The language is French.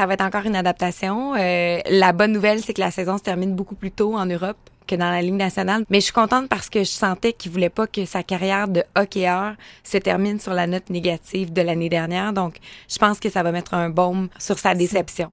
ça va être encore une adaptation. Euh, la bonne nouvelle, c'est que la saison se termine beaucoup plus tôt en Europe que dans la Ligue nationale. Mais je suis contente parce que je sentais qu'il voulait pas que sa carrière de hockeyeur se termine sur la note négative de l'année dernière. Donc, je pense que ça va mettre un baume sur sa déception.